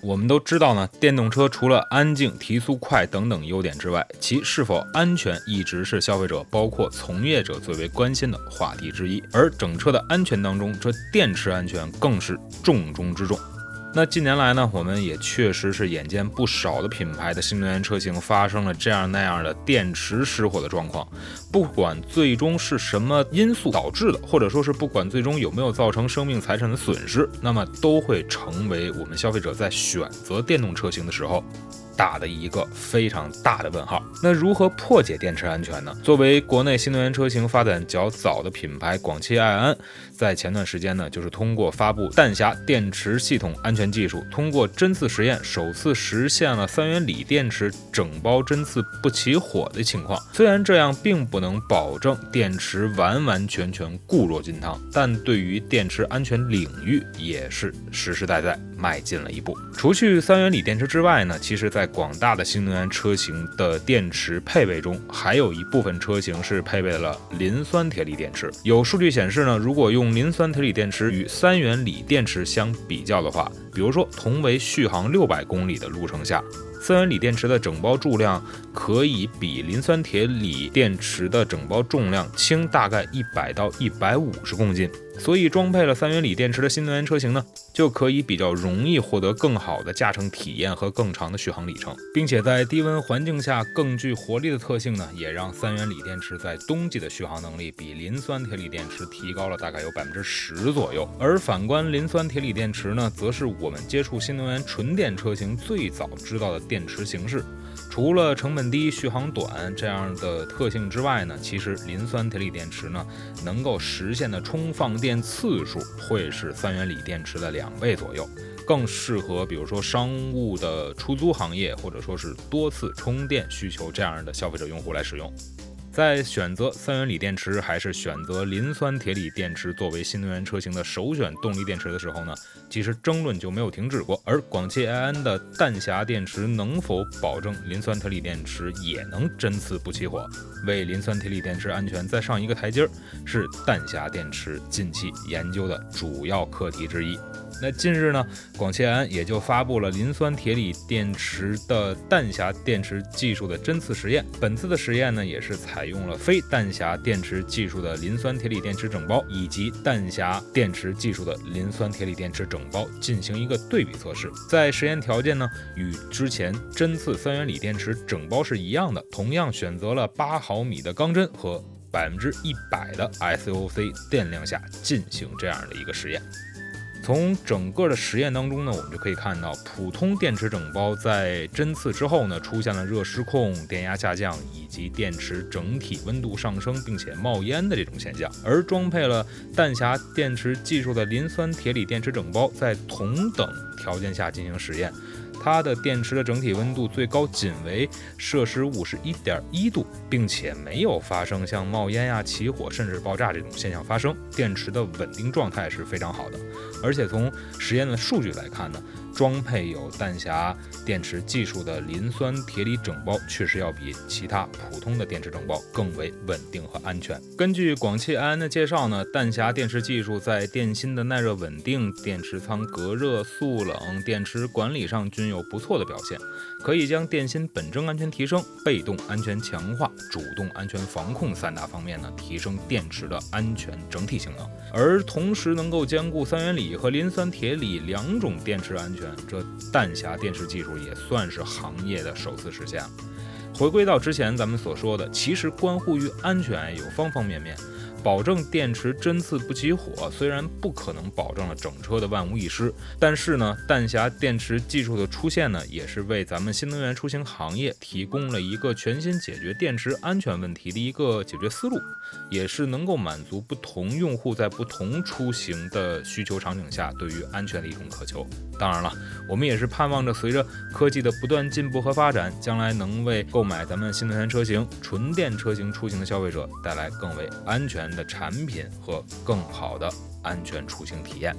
我们都知道呢，电动车除了安静、提速快等等优点之外，其是否安全一直是消费者包括从业者最为关心的话题之一。而整车的安全当中，这电池安全更是重中之重。那近年来呢，我们也确实是眼见不少的品牌的新能源车型发生了这样那样的电池失火的状况。不管最终是什么因素导致的，或者说是不管最终有没有造成生命财产的损失，那么都会成为我们消费者在选择电动车型的时候。打的一个非常大的问号。那如何破解电池安全呢？作为国内新能源车型发展较早的品牌，广汽埃安在前段时间呢，就是通过发布弹匣电池系统安全技术，通过针刺实验，首次实现了三元锂电池整包针刺不起火的情况。虽然这样并不能保证电池完完全全固若金汤，但对于电池安全领域也是实实在在迈进了一步。除去三元锂电池之外呢，其实在广大的新能源车型的电池配备中，还有一部分车型是配备了磷酸铁锂电池。有数据显示呢，如果用磷酸铁锂电池与三元锂电池相比较的话，比如说同为续航六百公里的路程下，三元锂电池的整包重量可以比磷酸铁锂电池的整包重量轻大概一百到一百五十公斤。所以装配了三元锂电池的新能源车型呢，就可以比较容易获得更好的驾乘体验和更长的续航里程，并且在低温环境下更具活力的特性呢，也让三元锂电池在冬季的续航能力比磷酸铁锂电池提高了大概有百分之十左右。而反观磷酸铁锂电池呢，则是我我们接触新能源纯电车型最早知道的电池形式。除了成本低、续航短这样的特性之外呢，其实磷酸铁锂电池呢，能够实现的充放电次数会是三元锂电池的两倍左右，更适合比如说商务的出租行业，或者说是多次充电需求这样的消费者用户来使用。在选择三元锂电池还是选择磷酸铁锂电池作为新能源车型的首选动力电池的时候呢，其实争论就没有停止过。而广汽埃安的弹匣电池能否保证磷酸铁锂电池也能针刺不起火，为磷酸铁锂电池安全再上一个台阶儿，是弹匣电池近期研究的主要课题之一。那近日呢，广汽安也就发布了磷酸铁锂电池的弹匣电池技术的针刺实验。本次的实验呢，也是采用了非弹匣电池技术的磷酸铁锂电池整包，以及弹匣电池技术的磷酸铁锂电池整包进行一个对比测试。在实验条件呢，与之前针刺三元锂电池整包是一样的，同样选择了八毫米的钢针和百分之一百的 SOC 电量下进行这样的一个实验。从整个的实验当中呢，我们就可以看到，普通电池整包在针刺之后呢，出现了热失控、电压下降以及电池整体温度上升并且冒烟的这种现象。而装配了弹匣电池技术的磷酸铁锂电池整包，在同等条件下进行实验。它的电池的整体温度最高仅为摄氏五十一点一度，并且没有发生像冒烟呀、起火甚至爆炸这种现象发生，电池的稳定状态是非常好的。而且从实验的数据来看呢。装配有弹匣电池技术的磷酸铁锂整包，确实要比其他普通的电池整包更为稳定和安全。根据广汽埃安的介绍呢，弹匣电池技术在电芯的耐热稳定、电池仓隔热、速冷、电池管理上均有不错的表现，可以将电芯本征安全提升、被动安全强化、主动安全防控三大方面呢，提升电池的安全整体性能，而同时能够兼顾三元锂和磷酸铁锂两种电池安全。这弹匣电池技术也算是行业的首次实现了。回归到之前咱们所说的，其实关乎于安全有方方面面。保证电池针刺不起火，虽然不可能保证了整车的万无一失，但是呢，弹匣电池技术的出现呢，也是为咱们新能源出行行业提供了一个全新解决电池安全问题的一个解决思路，也是能够满足不同用户在不同出行的需求场景下对于安全的一种渴求。当然了，我们也是盼望着随着科技的不断进步和发展，将来能为购买咱们新能源车型、纯电车型出行的消费者带来更为安全。的产品和更好的。安全出行体验。